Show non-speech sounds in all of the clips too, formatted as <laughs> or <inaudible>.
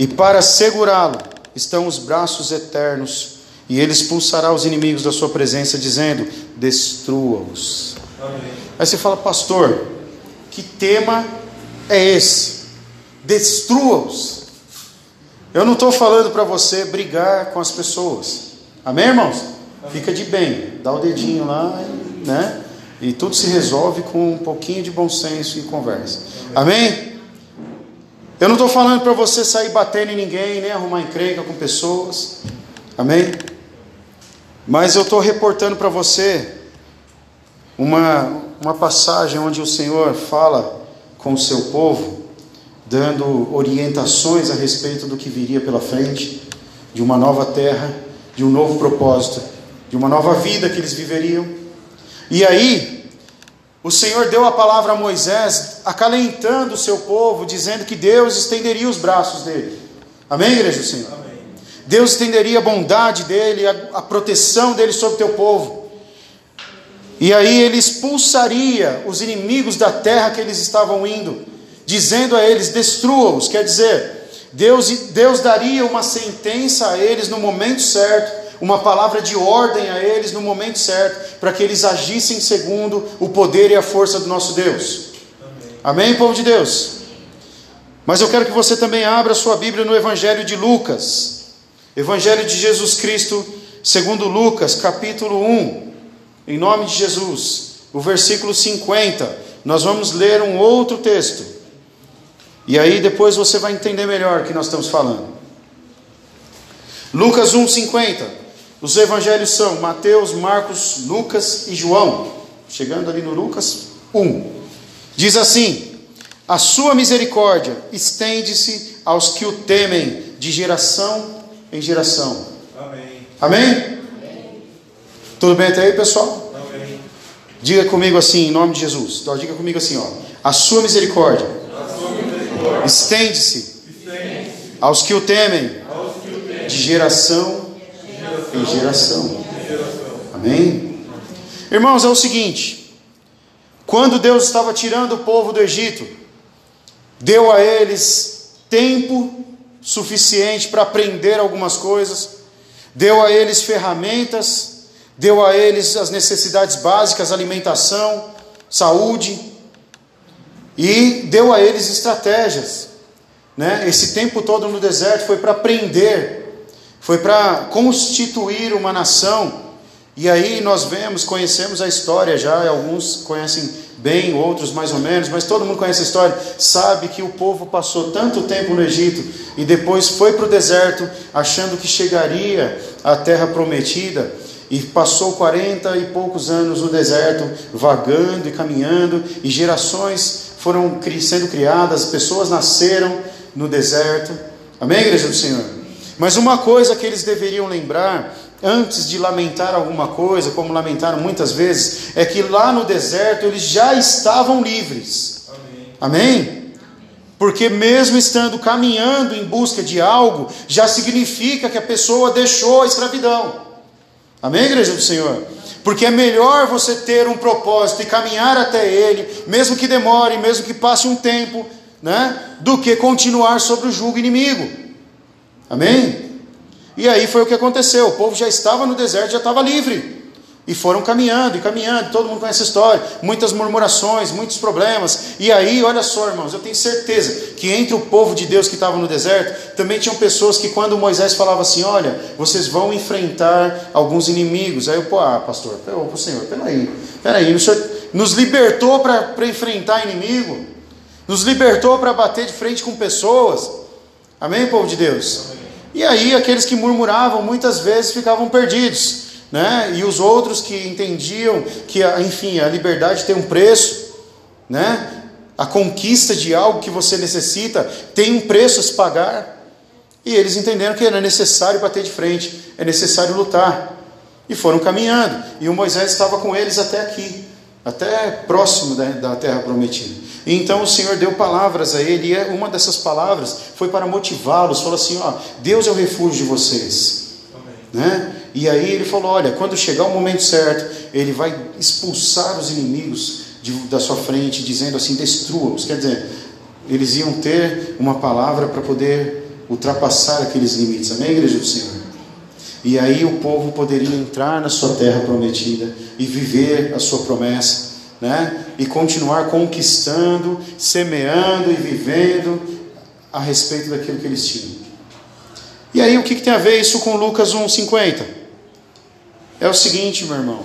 E para segurá-lo estão os braços eternos, e ele expulsará os inimigos da sua presença, dizendo: Destrua-os. Aí você fala, pastor, que tema é esse? Destrua-os. Eu não estou falando para você brigar com as pessoas. Amém, irmãos? Fica de bem, dá o dedinho lá, né? E tudo se resolve com um pouquinho de bom senso e conversa. Amém? Eu não estou falando para você sair batendo em ninguém, nem arrumar encrenca com pessoas. Amém? Mas eu estou reportando para você uma, uma passagem onde o Senhor fala com o seu povo, dando orientações a respeito do que viria pela frente, de uma nova terra, de um novo propósito, de uma nova vida que eles viveriam. E aí, o Senhor deu a palavra a Moisés, acalentando o seu povo, dizendo que Deus estenderia os braços dele. Amém, igreja do Senhor? Amém. Deus estenderia a bondade dele, a, a proteção dele sobre o teu povo. E aí ele expulsaria os inimigos da terra que eles estavam indo, dizendo a eles: destrua-os. Quer dizer, Deus, Deus daria uma sentença a eles no momento certo, uma palavra de ordem a eles no momento certo, para que eles agissem segundo o poder e a força do nosso Deus. Amém, Amém povo de Deus? Mas eu quero que você também abra sua Bíblia no Evangelho de Lucas, Evangelho de Jesus Cristo, segundo Lucas, capítulo 1 em nome de Jesus, o versículo 50. Nós vamos ler um outro texto. E aí depois você vai entender melhor o que nós estamos falando. Lucas 1:50. Os evangelhos são Mateus, Marcos, Lucas e João. Chegando ali no Lucas 1. Diz assim: A sua misericórdia estende-se aos que o temem de geração em geração. Amém. Amém? Tudo bem até aí, pessoal? Amém. Diga comigo assim, em nome de Jesus. Então, diga comigo assim, ó. A sua misericórdia, misericórdia. estende-se estende aos que o temem, que o temem. de geração, geração em geração. Amém? Irmãos, é o seguinte: quando Deus estava tirando o povo do Egito, deu a eles tempo suficiente para aprender algumas coisas, deu a eles ferramentas deu a eles as necessidades básicas, alimentação, saúde, e deu a eles estratégias. Né? Esse tempo todo no deserto foi para aprender, foi para constituir uma nação. E aí nós vemos, conhecemos a história já, alguns conhecem bem, outros mais ou menos, mas todo mundo conhece a história, sabe que o povo passou tanto tempo no Egito e depois foi para o deserto, achando que chegaria à terra prometida, e passou quarenta e poucos anos no deserto, vagando e caminhando, e gerações foram sendo criadas, pessoas nasceram no deserto. Amém, igreja do Senhor? Mas uma coisa que eles deveriam lembrar, antes de lamentar alguma coisa, como lamentaram muitas vezes, é que lá no deserto eles já estavam livres. Amém? Amém? Porque mesmo estando caminhando em busca de algo, já significa que a pessoa deixou a escravidão. Amém, igreja do Senhor? Porque é melhor você ter um propósito e caminhar até ele, mesmo que demore, mesmo que passe um tempo, né? Do que continuar sobre o jugo inimigo. Amém? E aí foi o que aconteceu. O povo já estava no deserto, já estava livre. E foram caminhando e caminhando, todo mundo conhece a história, muitas murmurações, muitos problemas. E aí, olha só, irmãos, eu tenho certeza que entre o povo de Deus que estava no deserto, também tinham pessoas que quando Moisés falava assim: "Olha, vocês vão enfrentar alguns inimigos". Aí eu, pô, ah, pastor, pô, Senhor, peraí, peraí, o Senhor nos libertou para enfrentar inimigo, nos libertou para bater de frente com pessoas. Amém, povo de Deus? E aí aqueles que murmuravam muitas vezes ficavam perdidos né? E os outros que entendiam que, enfim, a liberdade tem um preço, né? A conquista de algo que você necessita tem um preço a se pagar. E eles entenderam que era necessário bater de frente, é necessário lutar. E foram caminhando. E o Moisés estava com eles até aqui, até próximo da, da terra prometida. E então o Senhor deu palavras a ele, e é, uma dessas palavras foi para motivá-los. Falou assim: ó, Deus é o refúgio de vocês. Amém. Né? E aí ele falou: olha, quando chegar o momento certo, ele vai expulsar os inimigos de, da sua frente, dizendo assim: destrua-os. Quer dizer, eles iam ter uma palavra para poder ultrapassar aqueles limites. Amém, igreja do Senhor? E aí o povo poderia entrar na sua terra prometida e viver a sua promessa, né? E continuar conquistando, semeando e vivendo a respeito daquilo que eles tinham. E aí o que, que tem a ver isso com Lucas 1,50? É o seguinte, meu irmão.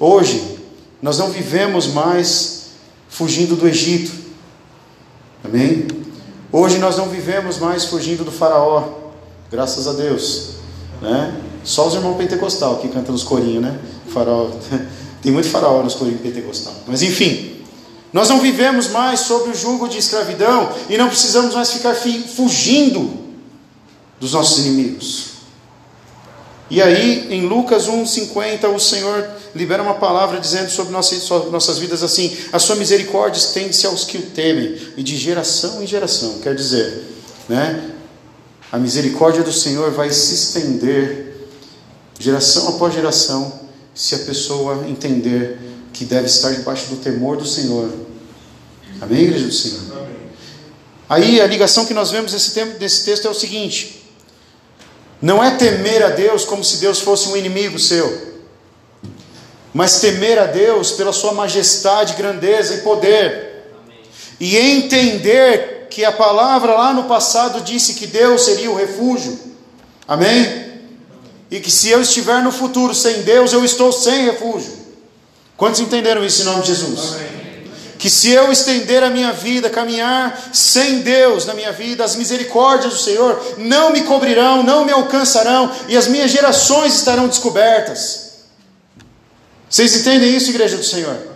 Hoje nós não vivemos mais fugindo do Egito. Amém? Hoje nós não vivemos mais fugindo do faraó. Graças a Deus. Né? Só os irmãos pentecostal que cantam nos corinhos, né? Faraó. <laughs> Tem muito faraó nos corinhos pentecostal. Mas enfim, nós não vivemos mais sob o jugo de escravidão e não precisamos mais ficar fugindo dos nossos inimigos. E aí, em Lucas 1,50, o Senhor libera uma palavra dizendo sobre nossas vidas assim: A sua misericórdia estende-se aos que o temem, e de geração em geração. Quer dizer, né, a misericórdia do Senhor vai se estender, geração após geração, se a pessoa entender que deve estar debaixo do temor do Senhor. Amém, igreja do Senhor? Amém. Aí a ligação que nós vemos nesse, tempo, nesse texto é o seguinte: não é temer a Deus como se Deus fosse um inimigo seu, mas temer a Deus pela sua majestade, grandeza e poder, Amém. e entender que a palavra lá no passado disse que Deus seria o refúgio. Amém? E que se eu estiver no futuro sem Deus, eu estou sem refúgio. Quantos entenderam isso em nome de Jesus? Amém. Que se eu estender a minha vida, caminhar sem Deus na minha vida, as misericórdias do Senhor não me cobrirão, não me alcançarão, e as minhas gerações estarão descobertas. Vocês entendem isso, igreja do Senhor?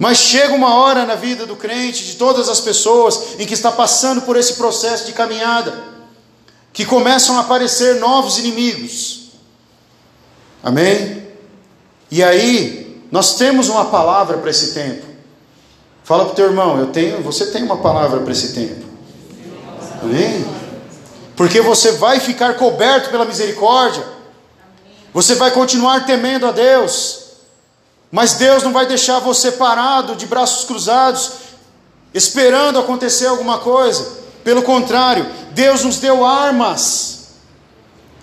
Mas chega uma hora na vida do crente, de todas as pessoas, em que está passando por esse processo de caminhada que começam a aparecer novos inimigos. Amém? E aí, nós temos uma palavra para esse tempo. Fala para o teu irmão, eu tenho, você tem uma palavra para esse tempo. Amém? Porque você vai ficar coberto pela misericórdia. Você vai continuar temendo a Deus. Mas Deus não vai deixar você parado, de braços cruzados, esperando acontecer alguma coisa. Pelo contrário, Deus nos deu armas.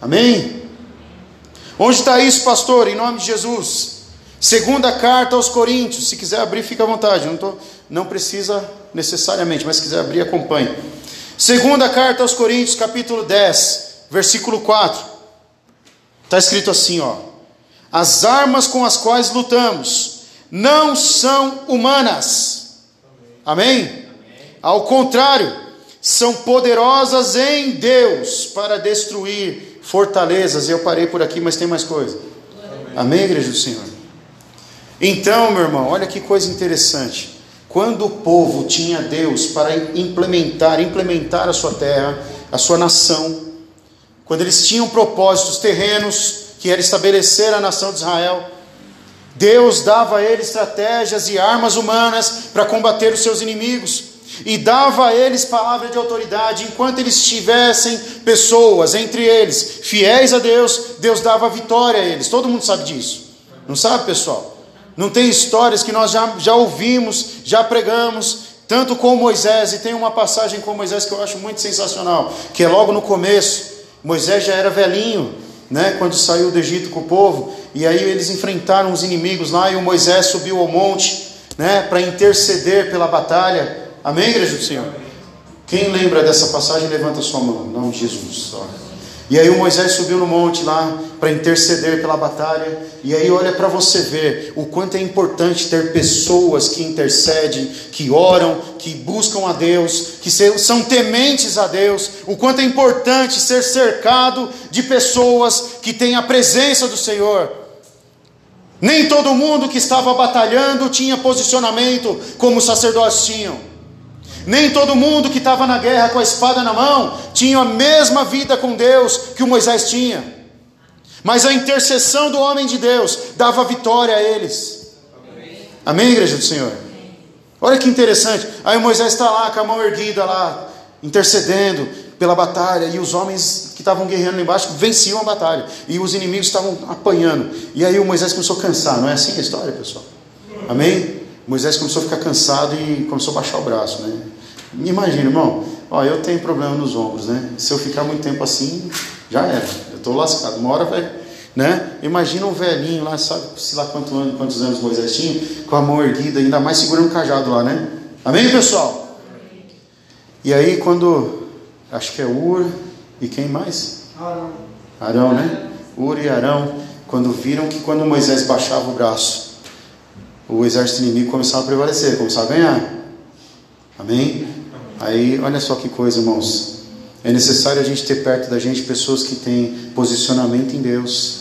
Amém? Onde está isso, pastor? Em nome de Jesus. Segunda carta aos Coríntios. Se quiser abrir, fica à vontade. Não, tô, não precisa necessariamente, mas se quiser abrir, acompanhe. Segunda carta aos Coríntios, capítulo 10, versículo 4. Está escrito assim, ó. As armas com as quais lutamos não são humanas. Amém? Amém? Ao contrário, são poderosas em Deus para destruir fortalezas. Eu parei por aqui, mas tem mais coisa. Amém, igreja do Senhor? Então, meu irmão, olha que coisa interessante. Quando o povo tinha Deus para implementar, implementar a sua terra, a sua nação, quando eles tinham propósitos terrenos, que era estabelecer a nação de Israel, Deus dava a eles estratégias e armas humanas para combater os seus inimigos e dava a eles palavra de autoridade, enquanto eles tivessem pessoas entre eles fiéis a Deus, Deus dava vitória a eles. Todo mundo sabe disso, não sabe, pessoal? Não tem histórias que nós já, já ouvimos, já pregamos, tanto com Moisés, e tem uma passagem com Moisés que eu acho muito sensacional, que é logo no começo. Moisés já era velhinho, né, quando saiu do Egito com o povo, e aí eles enfrentaram os inimigos lá, e o Moisés subiu ao monte, né, para interceder pela batalha. Amém, igreja do Senhor? Quem lembra dessa passagem, levanta sua mão, de Jesus. E aí o Moisés subiu no monte lá para interceder pela batalha. E aí olha para você ver o quanto é importante ter pessoas que intercedem, que oram, que buscam a Deus, que são tementes a Deus. O quanto é importante ser cercado de pessoas que têm a presença do Senhor. Nem todo mundo que estava batalhando tinha posicionamento como os sacerdotes tinham. Nem todo mundo que estava na guerra com a espada na mão tinha a mesma vida com Deus que o Moisés tinha. Mas a intercessão do homem de Deus dava vitória a eles. Amém, Amém igreja do Senhor? Olha que interessante. Aí Moisés está lá com a mão erguida lá, intercedendo pela batalha, e os homens que estavam guerreando lá embaixo venciam a batalha, e os inimigos estavam apanhando. E aí o Moisés começou a cansar, não é assim a história, pessoal? Amém? Moisés começou a ficar cansado e começou a baixar o braço, né? Imagina, irmão, Ó, eu tenho problema nos ombros, né? Se eu ficar muito tempo assim, já era. Estou lascado. Uma hora vai. Né? Imagina um velhinho lá, sabe se lá quantos anos, quantos anos Moisés tinha, com a mão erguida, ainda mais segurando um cajado lá, né? Amém, pessoal? E aí, quando. Acho que é Ur e quem mais? Arão. Arão, né? Ur e Arão, quando viram que quando Moisés baixava o braço, o exército inimigo começava a prevalecer, começava a ganhar. Amém? Aí, olha só que coisa, irmãos. É necessário a gente ter perto da gente pessoas que têm posicionamento em Deus.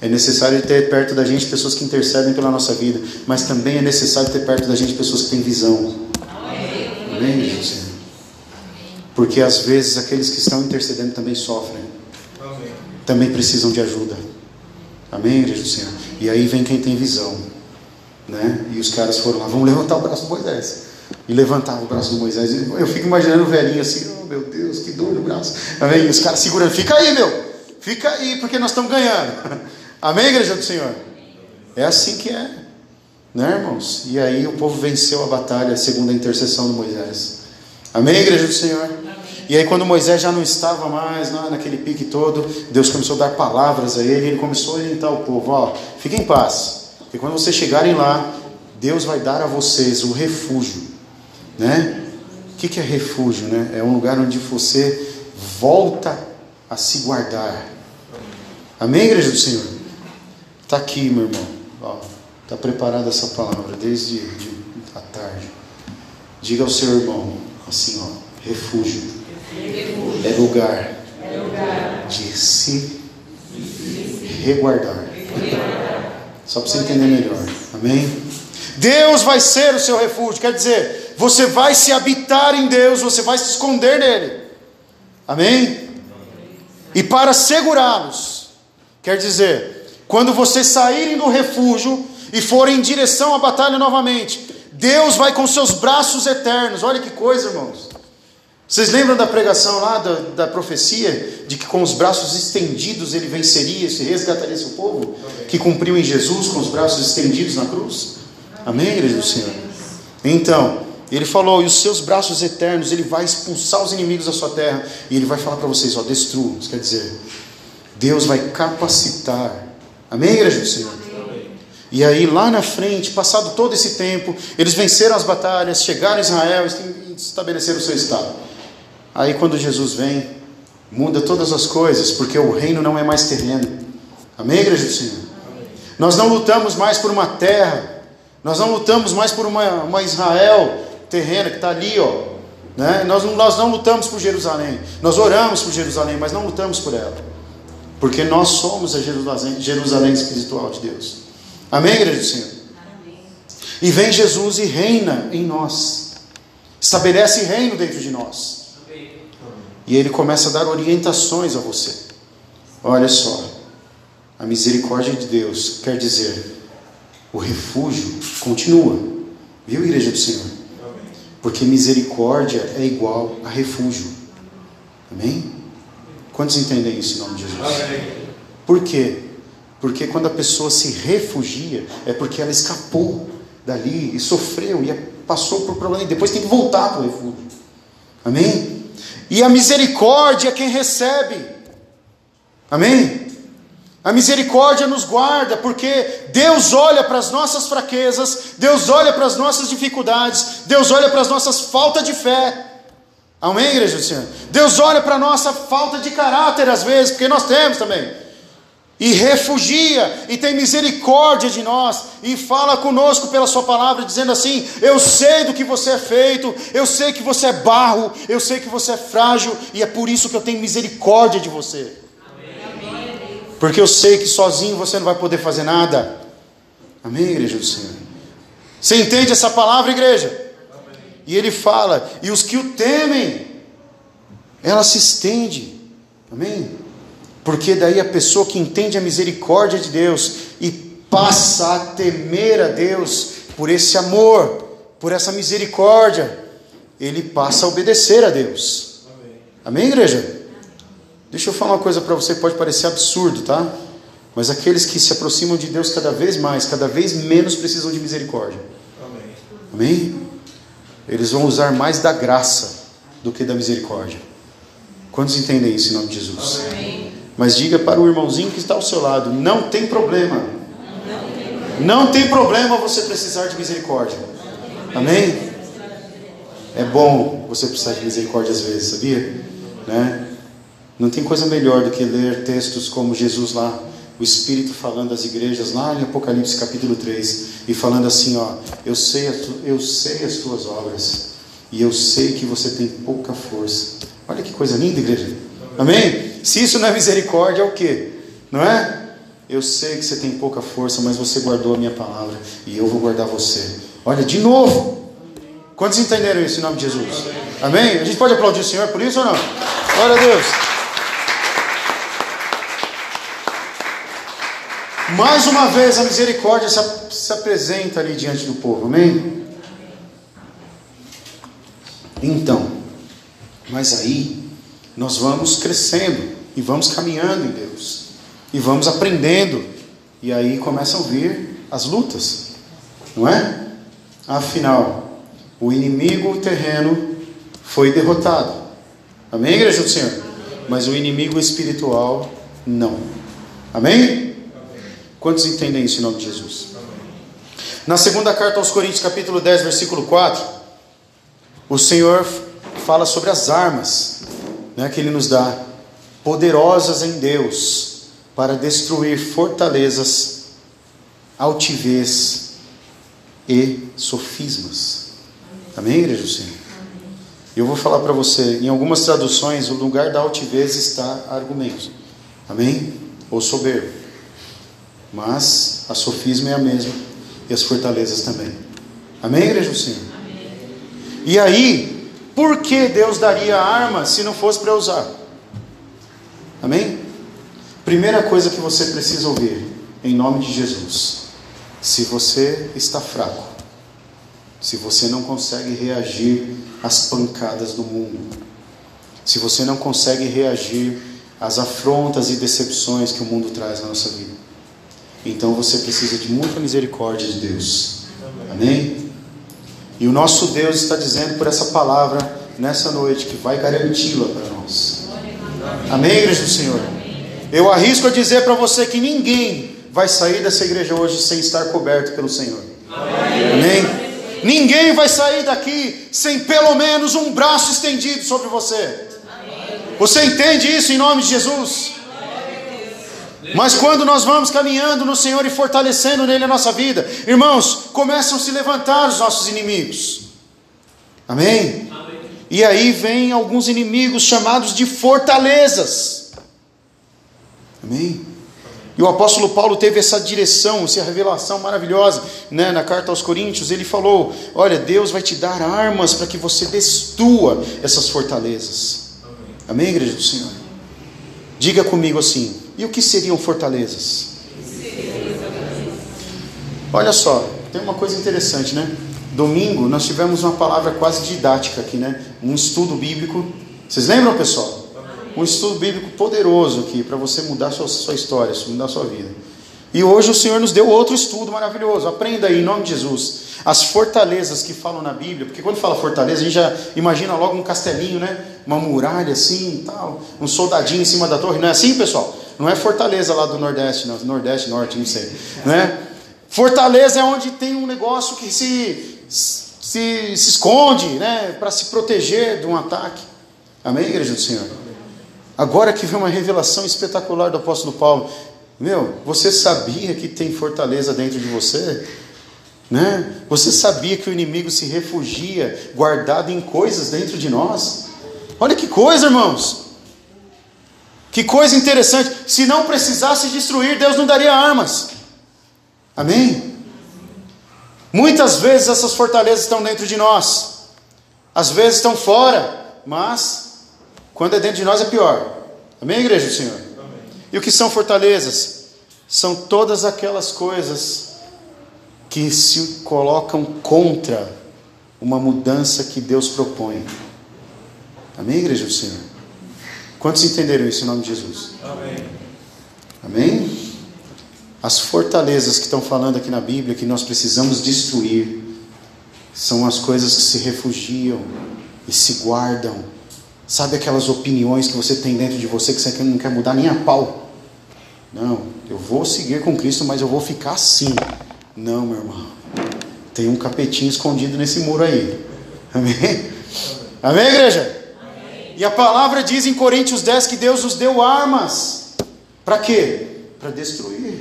É necessário ter perto da gente pessoas que intercedem pela nossa vida. Mas também é necessário ter perto da gente pessoas que têm visão. Amém, Jesus? Porque às vezes aqueles que estão intercedendo também sofrem. Também precisam de ajuda. Amém, igreja do Senhor? E aí vem quem tem visão. Né? E os caras foram lá, vamos levantar o braço do Moisés. E levantava o braço do Moisés. Eu fico imaginando o velhinho assim, oh meu Deus, que dor no braço. Amém? E os caras segurando, fica aí, meu, fica aí, porque nós estamos ganhando. <laughs> Amém, igreja do Senhor? É assim que é, né, irmãos? E aí o povo venceu a batalha segundo a intercessão de Moisés. Amém, igreja do Senhor? E aí, quando Moisés já não estava mais naquele pique todo, Deus começou a dar palavras a ele, ele começou a orientar o povo: Ó, fiquem em paz, porque quando vocês chegarem lá, Deus vai dar a vocês o refúgio né? O que é refúgio? Né? É um lugar onde você volta a se guardar. Amém, igreja do Senhor? Está aqui, meu irmão. Está preparada essa palavra desde de, a tarde. Diga ao seu irmão assim, ó, refúgio. é lugar de se reguardar. Só para você entender melhor. Amém? Deus vai ser o seu refúgio. Quer dizer, você vai se habitar em Deus, você vai se esconder nele. Amém? E para segurá-los, quer dizer, quando vocês saírem do refúgio e forem em direção à batalha novamente, Deus vai com seus braços eternos. Olha que coisa, irmãos. Vocês lembram da pregação lá, da, da profecia, de que com os braços estendidos ele venceria, se resgataria seu povo? Que cumpriu em Jesus com os braços estendidos na cruz? Amém, igreja do Senhor? Então, ele falou: e os seus braços eternos, ele vai expulsar os inimigos da sua terra, e ele vai falar para vocês: ó, destruam. Quer dizer, Deus vai capacitar. Amém, igreja do Senhor? E aí, lá na frente, passado todo esse tempo, eles venceram as batalhas, chegaram a Israel e estabeleceram o seu estado. Aí, quando Jesus vem, muda todas as coisas, porque o reino não é mais terreno. Amém, igreja do Senhor? Nós não lutamos mais por uma terra, nós não lutamos mais por uma, uma Israel terrena que está ali, ó. Né? Nós, nós não lutamos por Jerusalém. Nós oramos por Jerusalém, mas não lutamos por ela. Porque nós somos a Jerusalém, Jerusalém espiritual de Deus. Amém, igreja do Senhor? Amém. E vem Jesus e reina em nós. Estabelece reino dentro de nós. Amém. E ele começa a dar orientações a você. Olha só. A misericórdia de Deus quer dizer o refúgio continua. Viu, igreja do Senhor? Porque misericórdia é igual a refúgio. Amém? Quantos entendem isso em nome de Jesus? Por quê? Porque quando a pessoa se refugia, é porque ela escapou dali e sofreu e passou por problema, e depois tem que voltar para o refúgio. Amém? E a misericórdia é quem recebe. Amém? A misericórdia nos guarda, porque Deus olha para as nossas fraquezas, Deus olha para as nossas dificuldades, Deus olha para as nossas faltas de fé. Amém, igreja do Senhor? Deus olha para a nossa falta de caráter às vezes, porque nós temos também. E refugia, e tem misericórdia de nós, e fala conosco pela Sua palavra, dizendo assim: Eu sei do que você é feito, eu sei que você é barro, eu sei que você é frágil, e é por isso que eu tenho misericórdia de você. Porque eu sei que sozinho você não vai poder fazer nada. Amém, igreja do Senhor? Você entende essa palavra, igreja? E ele fala: e os que o temem, ela se estende. Amém? Porque daí a pessoa que entende a misericórdia de Deus e passa a temer a Deus por esse amor, por essa misericórdia, ele passa a obedecer a Deus. Amém, Amém igreja? Deixa eu falar uma coisa para você que pode parecer absurdo, tá? Mas aqueles que se aproximam de Deus cada vez mais, cada vez menos precisam de misericórdia. Amém? Amém? Eles vão usar mais da graça do que da misericórdia. Quantos entendem isso em nome de Jesus? Amém. Mas diga para o irmãozinho que está ao seu lado: não tem problema. Não tem problema você precisar de misericórdia. Amém? É bom você precisar de misericórdia às vezes, sabia? Né? Não tem coisa melhor do que ler textos como Jesus lá, o Espírito falando às igrejas lá em Apocalipse capítulo 3 e falando assim, ó, eu sei, eu sei as tuas obras e eu sei que você tem pouca força. Olha que coisa linda, igreja. Amém? Se isso não é misericórdia, é o que? Não é? Eu sei que você tem pouca força, mas você guardou a minha palavra e eu vou guardar você. Olha, de novo. Quantos entenderam isso em nome de Jesus? Amém? A gente pode aplaudir o Senhor por isso ou não? Glória a Deus. Mais uma vez a misericórdia se, se apresenta ali diante do povo, amém? Então, mas aí nós vamos crescendo e vamos caminhando em Deus e vamos aprendendo e aí começam a vir as lutas, não é? Afinal, o inimigo terreno foi derrotado, amém, igreja do Senhor? Mas o inimigo espiritual não, amém? Quantos entendem isso em nome de Jesus? Na segunda carta aos Coríntios, capítulo 10, versículo 4, o Senhor fala sobre as armas né, que Ele nos dá, poderosas em Deus, para destruir fortalezas, altivez e sofismas. Amém, igreja do Senhor? Eu vou falar para você, em algumas traduções, o lugar da altivez está argumentos. Amém? Ou soberbo. Mas a sofisma é a mesma e as fortalezas também. Amém, igreja do Senhor? Amém. E aí, por que Deus daria arma se não fosse para usar? Amém? Primeira coisa que você precisa ouvir, em nome de Jesus: se você está fraco, se você não consegue reagir às pancadas do mundo, se você não consegue reagir às afrontas e decepções que o mundo traz na nossa vida, então você precisa de muita misericórdia de Deus. Amém? E o nosso Deus está dizendo por essa palavra nessa noite que vai garanti-la para nós. Amém, igreja do Senhor? Eu arrisco a dizer para você que ninguém vai sair dessa igreja hoje sem estar coberto pelo Senhor. Amém? Ninguém vai sair daqui sem pelo menos um braço estendido sobre você. Você entende isso em nome de Jesus? Mas quando nós vamos caminhando no Senhor e fortalecendo nele a nossa vida, irmãos, começam a se levantar os nossos inimigos. Amém? Amém? E aí vem alguns inimigos chamados de fortalezas. Amém? E o apóstolo Paulo teve essa direção, essa revelação maravilhosa, né? na carta aos Coríntios, ele falou: Olha, Deus vai te dar armas para que você destrua essas fortalezas. Amém, Amém igreja do Senhor? Diga comigo assim: e o que seriam fortalezas? Olha só, tem uma coisa interessante, né? Domingo nós tivemos uma palavra quase didática aqui, né? Um estudo bíblico. Vocês lembram, pessoal? Um estudo bíblico poderoso aqui para você mudar sua, sua história, mudar sua vida. E hoje o Senhor nos deu outro estudo maravilhoso. Aprenda aí, em nome de Jesus. As fortalezas que falam na Bíblia, porque quando fala fortaleza, a gente já imagina logo um castelinho, né? Uma muralha assim tal, um soldadinho em cima da torre. Não é assim, pessoal? Não é Fortaleza lá do Nordeste, não. Nordeste, Norte, não sei. Né? Fortaleza é onde tem um negócio que se, se, se esconde, né? Para se proteger de um ataque. Amém, igreja do Senhor? Agora que vem uma revelação espetacular do apóstolo Paulo. Meu, você sabia que tem fortaleza dentro de você? Né? Você sabia que o inimigo se refugia guardado em coisas dentro de nós? Olha que coisa, irmãos. Que coisa interessante. Se não precisasse destruir, Deus não daria armas. Amém? Muitas vezes essas fortalezas estão dentro de nós, às vezes estão fora, mas quando é dentro de nós é pior. Amém, igreja do Senhor? Amém. E o que são fortalezas? São todas aquelas coisas que se colocam contra uma mudança que Deus propõe. Amém, igreja do Senhor? Quantos entenderam isso em nome de Jesus? Amém. Amém? As fortalezas que estão falando aqui na Bíblia que nós precisamos destruir são as coisas que se refugiam e se guardam. Sabe aquelas opiniões que você tem dentro de você que você não quer mudar nem a pau? Não, eu vou seguir com Cristo, mas eu vou ficar assim. Não, meu irmão. Tem um capetinho escondido nesse muro aí. Amém? Amém, igreja? E a palavra diz em Coríntios 10 que Deus nos deu armas. Para quê? Para destruir.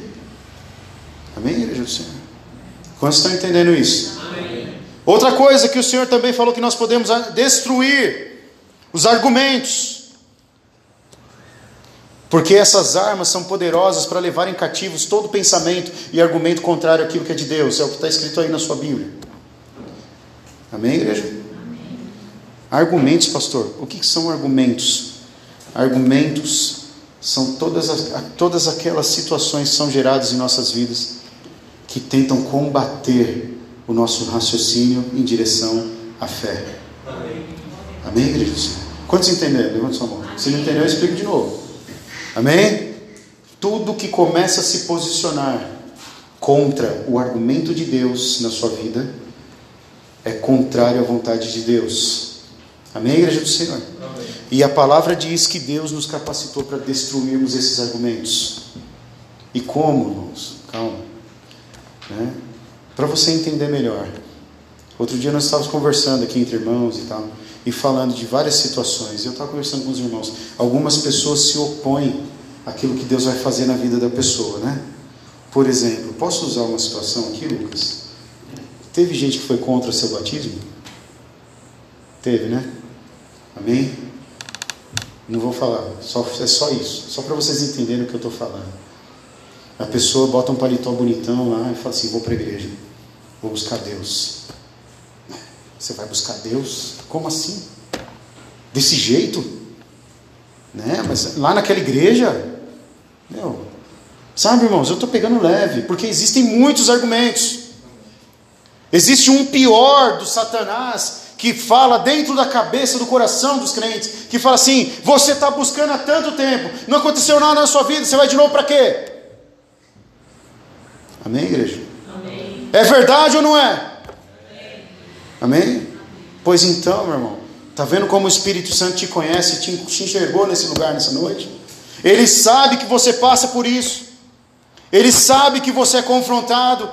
Amém, igreja do Senhor? Quantos estão entendendo isso? Amém. Outra coisa que o Senhor também falou que nós podemos destruir os argumentos. Porque essas armas são poderosas para levarem cativos todo pensamento e argumento contrário àquilo que é de Deus. É o que está escrito aí na sua Bíblia. Amém, igreja? Argumentos, pastor. O que são argumentos? Argumentos são todas, as, todas aquelas situações que são geradas em nossas vidas que tentam combater o nosso raciocínio em direção à fé. Amém, igreja? Quantos entenderam? Levanta sua mão. Se não entendeu, eu explico de novo. Amém? Tudo que começa a se posicionar contra o argumento de Deus na sua vida é contrário à vontade de Deus. Amém, igreja do Senhor? Amém. E a palavra diz que Deus nos capacitou para destruirmos esses argumentos. E como, irmãos? Calma. Né? Para você entender melhor. Outro dia nós estávamos conversando aqui entre irmãos e tal, e falando de várias situações. Eu estava conversando com os irmãos. Algumas pessoas se opõem àquilo que Deus vai fazer na vida da pessoa, né? Por exemplo, posso usar uma situação aqui, Lucas? Teve gente que foi contra seu batismo? Teve, né? Amém? Não vou falar, só, é só isso, só para vocês entenderem o que eu estou falando. A pessoa bota um paletó bonitão lá e fala assim: vou para a igreja, vou buscar Deus. Você vai buscar Deus? Como assim? Desse jeito? Né? Mas lá naquela igreja, meu, sabe, irmãos, eu estou pegando leve, porque existem muitos argumentos. Existe um pior do Satanás que fala dentro da cabeça, do coração dos crentes, que fala assim: você está buscando há tanto tempo, não aconteceu nada na sua vida, você vai de novo para quê? Amém, igreja? Amém. É verdade ou não é? Amém. Amém? Pois então, meu irmão, está vendo como o Espírito Santo te conhece, te, te enxergou nesse lugar nessa noite? Ele sabe que você passa por isso, ele sabe que você é confrontado,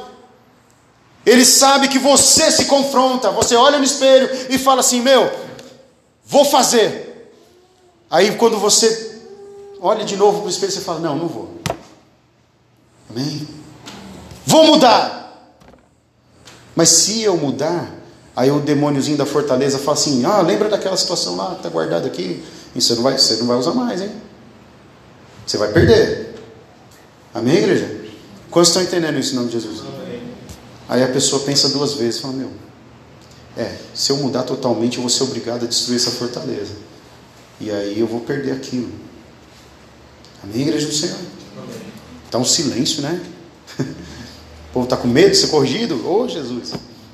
ele sabe que você se confronta, você olha no espelho e fala assim: Meu, vou fazer. Aí quando você olha de novo para o espelho, você fala: Não, não vou. Amém? Vou mudar. Mas se eu mudar, aí o demôniozinho da fortaleza fala assim: Ah, lembra daquela situação lá, está guardado aqui? E você não, vai, você não vai usar mais, hein? Você vai perder. Amém, igreja? Quantos estão entendendo isso em nome de Jesus? Aí a pessoa pensa duas vezes, fala, meu, é, se eu mudar totalmente, eu vou ser obrigado a destruir essa fortaleza. E aí eu vou perder aquilo. Amém, igreja do Senhor? Está um silêncio, né? <laughs> O povo está com medo de ser corrigido? Ô oh, Jesus!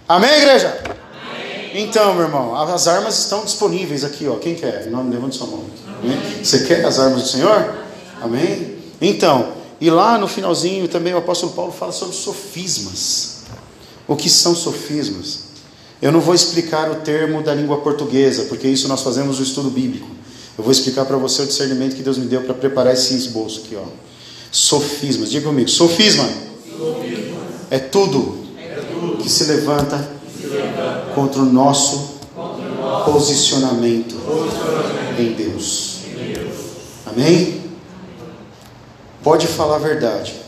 Amém, igreja? Amém. Então, meu irmão, as armas estão disponíveis aqui, ó. Quem quer? Nome, levante sua mão. Amém? Você quer as armas do Senhor? Amém? Então, e lá no finalzinho também o apóstolo Paulo fala sobre sofismas. O que são sofismas? Eu não vou explicar o termo da língua portuguesa, porque isso nós fazemos no estudo bíblico. Eu vou explicar para você o discernimento que Deus me deu para preparar esse esboço aqui, ó. Sofismas, diga comigo, sofisma, sofisma. É, tudo é tudo que se levanta, que se levanta contra o nosso, contra o nosso posicionamento, posicionamento em, Deus. em Deus. Amém? Pode falar a verdade.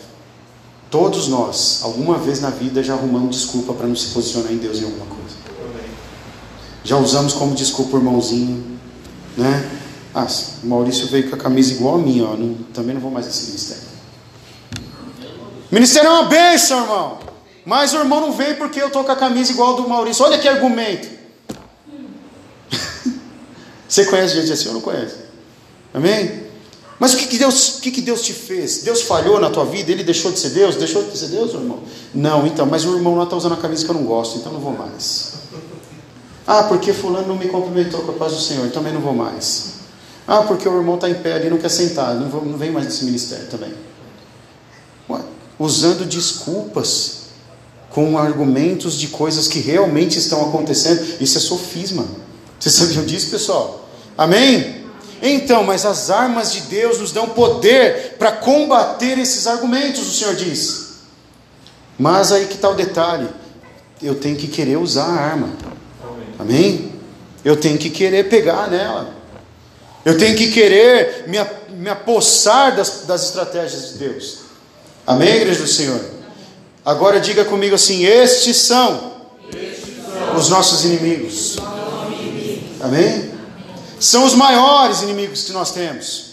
Todos nós, alguma vez na vida, já arrumamos desculpa para não se posicionar em Deus em alguma coisa. Já usamos como desculpa o irmãozinho, né? Ah, o Maurício veio com a camisa igual a minha, ó, não, também não vou mais nesse ministério. Ministério é uma bênção, irmão. Mas o irmão não veio porque eu estou com a camisa igual do Maurício. Olha que argumento. <laughs> Você conhece gente assim ou não conhece? Amém? Mas o que, que, Deus, o que, que Deus te fez? Deus falhou na tua vida? Ele deixou de ser Deus? Deixou de ser Deus, irmão? Não, então, mas o irmão lá está usando a camisa que eu não gosto, então não vou mais. Ah, porque fulano não me cumprimentou com a paz do Senhor, também não vou mais. Ah, porque o irmão está em pé ali não quer sentar, não, vou, não vem mais nesse ministério também. Ué, usando desculpas com argumentos de coisas que realmente estão acontecendo, isso é sofisma. Vocês sabiam disso, pessoal? Amém? Então, mas as armas de Deus nos dão poder para combater esses argumentos, o Senhor diz. Mas aí que está o detalhe: eu tenho que querer usar a arma. Amém? Eu tenho que querer pegar nela. Eu tenho que querer me, me apossar das, das estratégias de Deus. Amém, igreja do Senhor? Agora diga comigo assim: estes são, estes são os nossos inimigos. Amém? São os maiores inimigos que nós temos.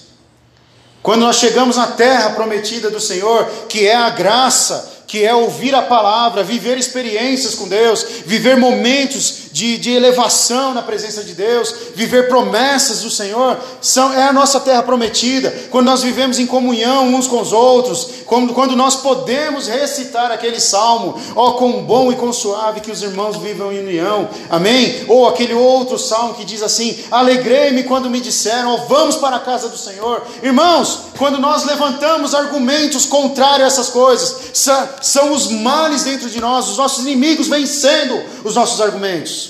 Quando nós chegamos na terra prometida do Senhor, que é a graça, que é ouvir a palavra, viver experiências com Deus, viver momentos de, de elevação na presença de Deus, viver promessas do Senhor, são, é a nossa terra prometida. Quando nós vivemos em comunhão uns com os outros, quando, quando nós podemos recitar aquele salmo, ó, com bom e com suave que os irmãos vivam em união, amém? Ou aquele outro salmo que diz assim: Alegrei-me quando me disseram, ó, vamos para a casa do Senhor. Irmãos, quando nós levantamos argumentos contrários a essas coisas, são os males dentro de nós, os nossos inimigos vencendo os nossos argumentos.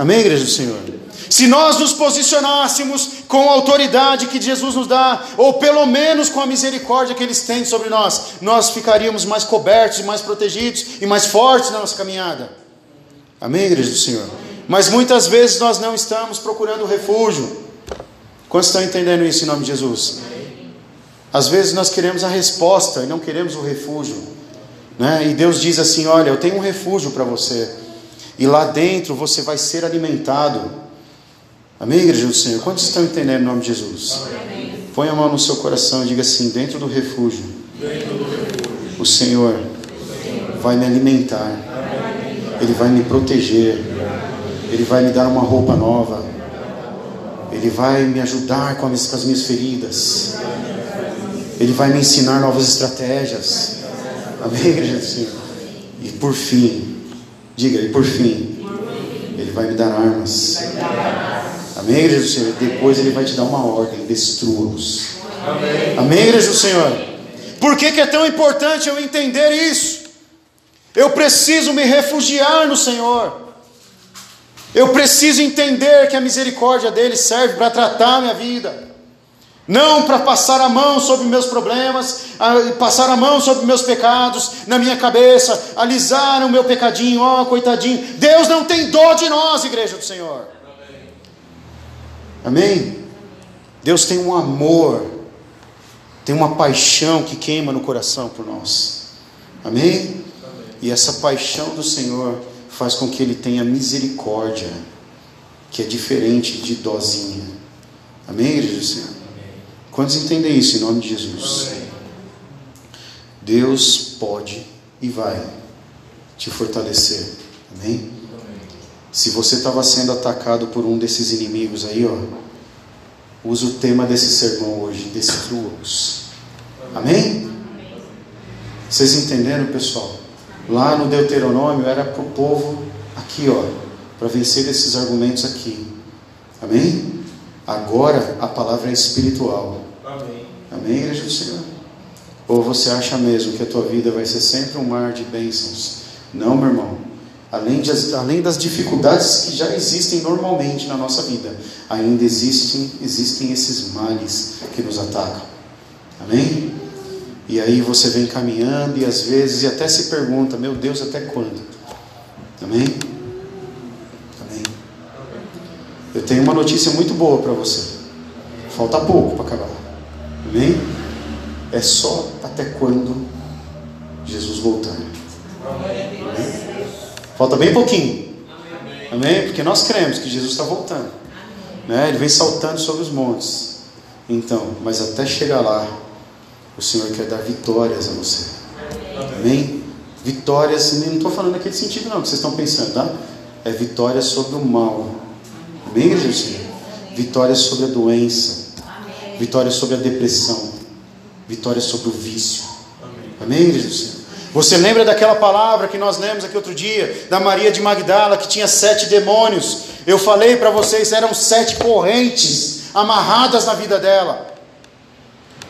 Amém, igreja do Senhor? Se nós nos posicionássemos com a autoridade que Jesus nos dá, ou pelo menos com a misericórdia que Eles têm sobre nós, nós ficaríamos mais cobertos, mais protegidos e mais fortes na nossa caminhada. Amém, igreja do Senhor? Mas muitas vezes nós não estamos procurando refúgio. Quantos estão entendendo isso em nome de Jesus? Às vezes nós queremos a resposta e não queremos o refúgio. Né? E Deus diz assim: Olha, eu tenho um refúgio para você. E lá dentro você vai ser alimentado. Amém, igreja do Senhor? Quantos estão entendendo o nome de Jesus? Amém. Põe a mão no seu coração e diga assim: dentro do refúgio, dentro do refúgio o, Senhor o Senhor vai me alimentar, Ele vai me proteger, Ele vai me dar uma roupa nova, Ele vai me ajudar com as, com as minhas feridas, Ele vai me ensinar novas estratégias. Amém, igreja do Senhor? E por fim, Diga, e por fim, Ele vai me dar armas. Amém, igreja do Senhor? Depois Ele vai te dar uma ordem: destrua-os. Amém. Igreja do Senhor? Por que, que é tão importante eu entender isso? Eu preciso me refugiar no Senhor. Eu preciso entender que a misericórdia dele serve para tratar a minha vida não para passar a mão sobre meus problemas, passar a mão sobre meus pecados na minha cabeça, alisar o meu pecadinho, ó, oh, coitadinho. Deus não tem dó de nós, igreja do Senhor. Amém. Deus tem um amor, tem uma paixão que queima no coração por nós. Amém? E essa paixão do Senhor faz com que ele tenha misericórdia, que é diferente de dozinha. Amém, igreja do Senhor? Quantos entendem isso em nome de Jesus? Deus pode e vai te fortalecer. Amém? Se você estava sendo atacado por um desses inimigos aí, ó, usa o tema desse sermão hoje, destrua-os. Amém? Vocês entenderam, pessoal? Lá no Deuteronômio era para o povo aqui, ó, para vencer esses argumentos aqui. Amém? Agora a palavra é espiritual. Amém. Amém, igreja do Senhor? Ou você acha mesmo que a tua vida vai ser sempre um mar de bênçãos? Não, meu irmão. Além, de, além das dificuldades que já existem normalmente na nossa vida, ainda existem, existem esses males que nos atacam. Amém? E aí você vem caminhando e às vezes e até se pergunta: Meu Deus, até quando? Amém? Eu tenho uma notícia muito boa para você. Falta pouco para acabar. Amém? É só até quando Jesus voltar. Amém? Falta bem pouquinho. Amém? Porque nós cremos que Jesus está voltando. Né? Ele vem saltando sobre os montes. Então, mas até chegar lá, o Senhor quer dar vitórias a você. Amém? Vitórias, não estou falando naquele sentido não, que vocês estão pensando, tá? É vitória sobre o mal Amém, Senhor? Vitória sobre a doença. Vitória sobre a depressão. Vitória sobre o vício. Amém, igreja Senhor? Você lembra daquela palavra que nós lemos aqui outro dia, da Maria de Magdala, que tinha sete demônios? Eu falei para vocês, eram sete correntes amarradas na vida dela.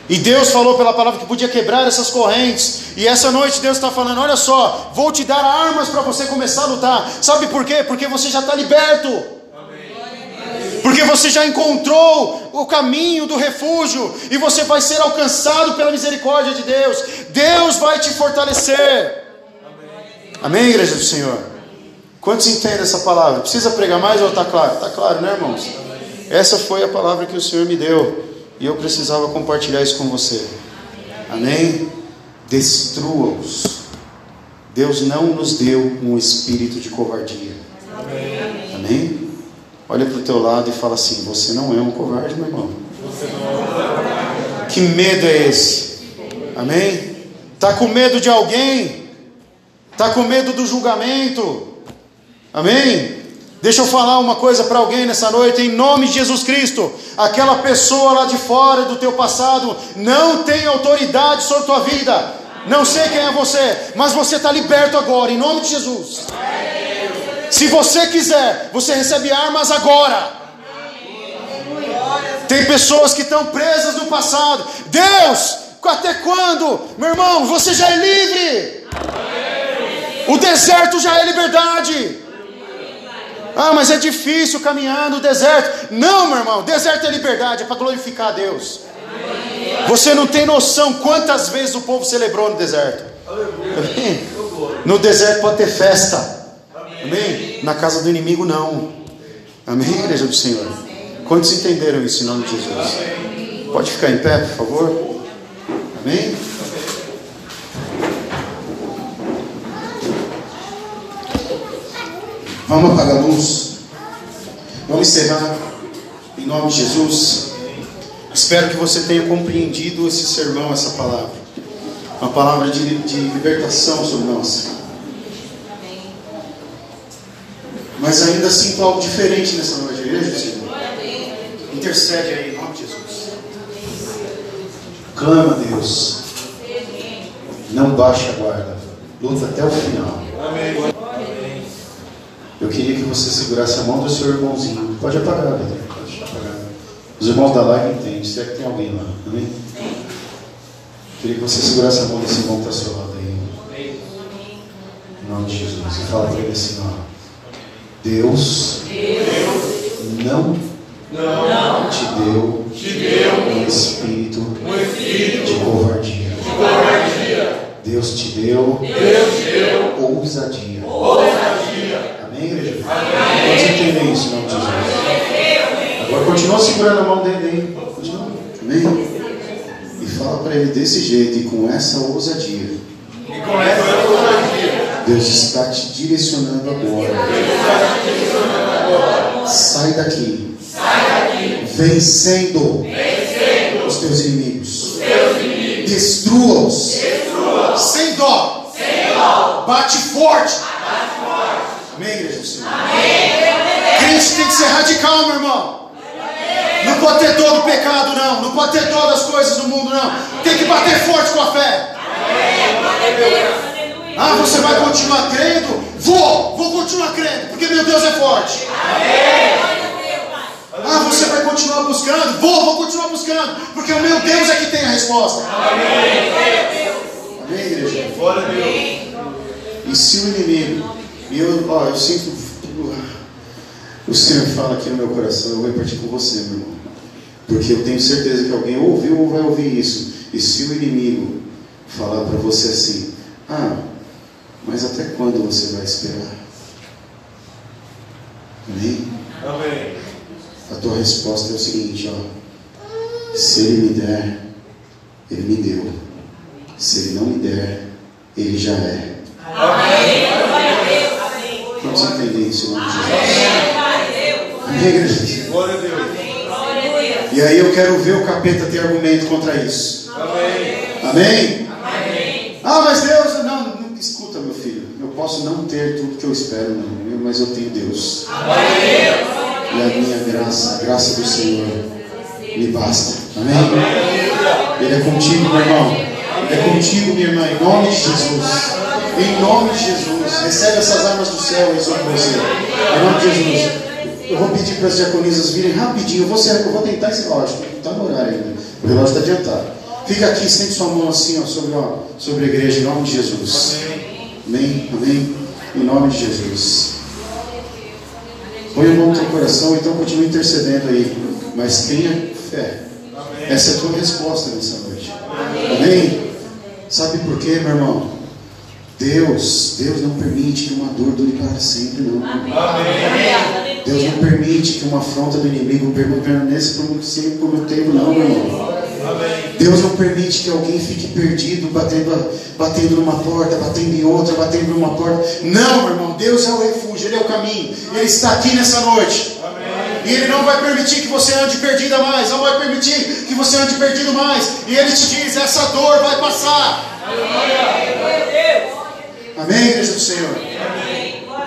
E Deus falou pela palavra que podia quebrar essas correntes. E essa noite Deus está falando: olha só, vou te dar armas para você começar a lutar. Sabe por quê? Porque você já está liberto. Porque você já encontrou o caminho do refúgio e você vai ser alcançado pela misericórdia de Deus. Deus vai te fortalecer. Amém, igreja do Senhor? Quantos entendem essa palavra? Precisa pregar mais ou está claro? Está claro, né, irmãos? Essa foi a palavra que o Senhor me deu e eu precisava compartilhar isso com você. Amém? Destrua-os. Deus não nos deu um espírito de covardia. Amém? Amém? Olha para o teu lado e fala assim: Você não é um covarde, meu irmão. Que medo é esse? Amém? Está com medo de alguém? Está com medo do julgamento? Amém? Deixa eu falar uma coisa para alguém nessa noite, em nome de Jesus Cristo. Aquela pessoa lá de fora do teu passado não tem autoridade sobre tua vida. Não sei quem é você, mas você está liberto agora, em nome de Jesus. Se você quiser, você recebe armas agora. Tem pessoas que estão presas no passado. Deus, até quando? Meu irmão, você já é livre. O deserto já é liberdade. Ah, mas é difícil caminhar no deserto. Não, meu irmão, deserto é liberdade, é para glorificar a Deus. Você não tem noção quantas vezes o povo celebrou no deserto. <laughs> No deserto pode ter festa. Amém? Na casa do inimigo não. Amém, igreja do Senhor? Quantos entenderam isso em nome de Jesus? Pode ficar em pé, por favor. Amém? Vamos apagar a luz. Vamos encerrar. Em nome de Jesus. Espero que você tenha compreendido esse sermão, essa palavra. Uma palavra de, de libertação sobre nós. Mas ainda sinto algo diferente nessa noite, igreja, Senhor. Intercede aí, em nome de Jesus. Clama Deus. Não baixe a guarda. Luta até o final. Amém. Eu queria que você segurasse a mão do seu irmãozinho. Pode apagar, Pedro. Pode apagar. Os irmãos da live entendem. Se é que tem alguém lá. Amém? Eu queria que você segurasse a mão desse irmão que está ao seu lado aí. Em nome de Jesus. E fala para ele assim: ó. Deus, Deus não, não te deu, te deu um, espírito um espírito de covardia. De covardia. Deus te deu, Deus te deu ousadia. ousadia Amém, igreja? Amém. Quantos entendem isso de Jesus? Agora continua segurando a mão dele. Amém? E fala para ele desse jeito e com essa ousadia. E com essa ousadia. Deus está te direcionando agora. Sai daqui. Vencendo, os teus inimigos. Destrua-os. Destrua Sem dó. Bate forte. Amém, igreja do Senhor? Amém. Crente tem que ser radical, meu irmão. Não pode ter todo o pecado, não. Não pode ter todas as coisas do mundo, não. Tem que bater forte com a fé. Ah, você vai continuar crendo? Vou, vou continuar crendo, porque meu Deus é forte. Ah, você vai continuar buscando? Vou, vou continuar buscando, porque o meu Deus é que tem a resposta. Amém, Amém igreja? Glória a Deus. E se o inimigo e eu, ó, eu sinto. O Senhor fala aqui no meu coração, eu vou partir com você, meu irmão. Porque eu tenho certeza que alguém ouviu ou vai ouvir isso. E se o inimigo falar para você assim, ah, mas até quando você vai esperar? Amém? Amém. A tua resposta é o seguinte, ó. Se ele me der, ele me deu. Se ele não me der, ele já é. Amém. Vamos entender isso em nome de Jesus. Amém, igreja? Glória a Deus. E aí eu quero ver o capeta ter argumento contra isso. Amém? Amém? Ah, mas Deus, não, não, escuta, meu filho. Eu posso não ter tudo que eu espero, não, mas eu tenho Deus. E a minha graça, a graça do Senhor, me basta. Amém? Ele é contigo, meu irmão. Ele é contigo, minha irmã, em nome de Jesus. Em nome de Jesus. Recebe essas armas do céu aí sobre você. Em nome de Jesus. Eu vou pedir para as diaconisas virem rapidinho. Eu vou, ser, eu vou tentar esse relógio. Está no horário ainda. O relógio está adiantado. Fica aqui, sente sua mão assim ó, sobre, ó, sobre a igreja, em nome de Jesus. Amém. Amém. Em nome de Jesus. Põe a mão no teu coração, então continue intercedendo aí. Mas tenha fé. Essa é a tua resposta nessa noite. Amém? Sabe por quê, meu irmão? Deus, Deus não permite que uma dor dure para sempre, não. Deus não permite que uma afronta do inimigo permaneça por sempre por muito tempo, não, meu irmão. Deus não permite que alguém fique perdido, batendo, batendo numa porta, batendo em outra, batendo numa porta. Não, meu irmão, Deus é o refúgio, Ele é o caminho. Ele está aqui nessa noite. E Ele não vai permitir que você ande perdida mais, não vai permitir que você ande perdido mais. E Ele te diz: essa dor vai passar. Amém, igreja do Senhor?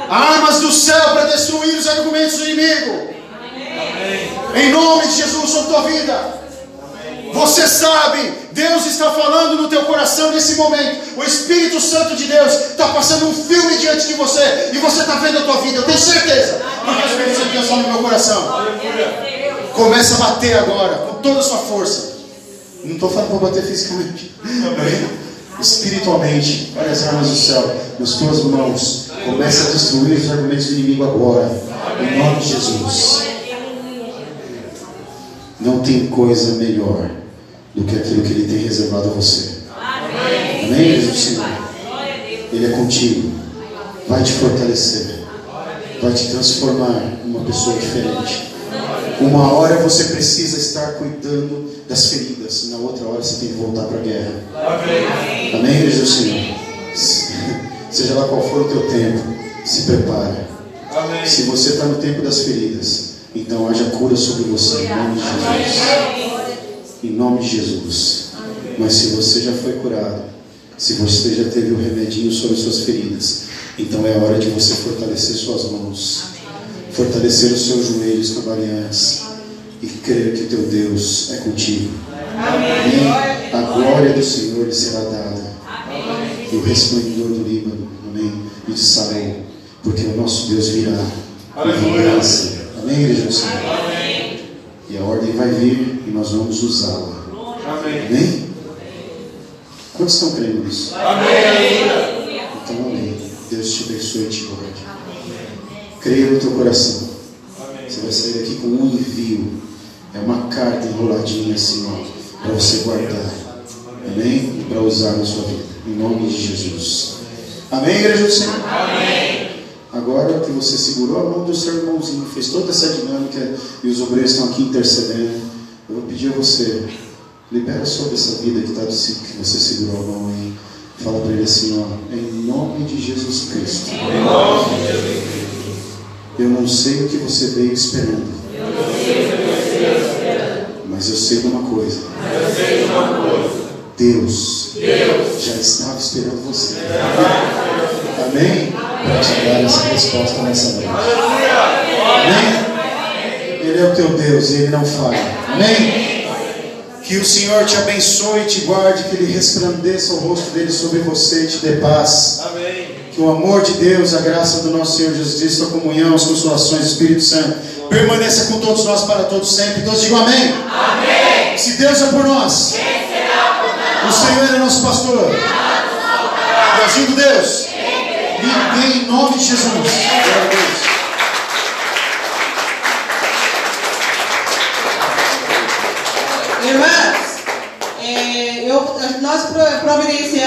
Armas do céu para destruir os argumentos do inimigo. Em nome de Jesus sobre tua vida. Você sabe, Deus está falando no teu coração nesse momento. O Espírito Santo de Deus está passando um filme diante de você e você está vendo a tua vida. Eu tenho certeza, porque o Espírito Santo de Deus fala no meu coração. Começa a bater agora com toda a sua força. Não estou falando para bater fisicamente, espiritualmente. Olha as armas do céu nas tuas mãos. Começa a destruir os argumentos do inimigo agora, em nome de Jesus. Não tem coisa melhor do que aquilo que Ele tem reservado a você. Amém, Jesus Senhor? Ele é contigo. Vai te fortalecer. Vai te transformar em uma pessoa diferente. Uma hora você precisa estar cuidando das feridas, na outra hora você tem que voltar para a guerra. Amém, Jesus Senhor? <laughs> Seja lá qual for o teu tempo, se prepare. Se você está no tempo das feridas, então haja cura sobre você, em nome de Jesus. Em nome de Jesus. Mas se você já foi curado, se você já teve o remedinho sobre suas feridas, então é hora de você fortalecer suas mãos, fortalecer os seus joelhos com a aliança e crer que teu Deus é contigo. Amém. A glória do Senhor lhe será dada. E o resplendor do Líbano, amém, e de Saul, porque o nosso Deus virá. Aleluia. Amém, igreja do Senhor? A ordem vai vir e nós vamos usá-la. Amém. Amém? Quantos estão crendo nisso? Amém. Então, amém. Deus te abençoe e te guarde. Creia no teu coração. Você vai sair daqui com um envio. É uma carta enroladinha assim, ó, para você guardar. Amém? E para usar na sua vida. Em nome de Jesus. Amém, igreja do Senhor? Agora que você segurou a mão do seu irmãozinho, fez toda essa dinâmica e os obreiros estão aqui intercedendo, eu vou pedir a você, libera sobre essa vida que, tá, que você segurou a mão aí. Fala para ele assim, ó, em nome de Jesus Cristo. Eu não sei o que você veio esperando. Mas eu sei de uma coisa. Deus, já estava esperando você. Amém? Para te dar essa resposta nessa noite. Amém? Ele é o teu Deus e ele não falha. Amém? Que o Senhor te abençoe e te guarde, que ele resplandeça o rosto dele sobre você e te dê paz. Que o amor de Deus, a graça do nosso Senhor Jesus Cristo, a comunhão, as consolações do Espírito Santo, permaneça com todos nós para todos sempre. Todos digam amém. Amém. Se Deus é por nós, Quem será por o nós? Senhor é nosso pastor. E agindo Deus, ninguém em nome de Jesus. Irmãs, é, eu, nós pro- providenciamos.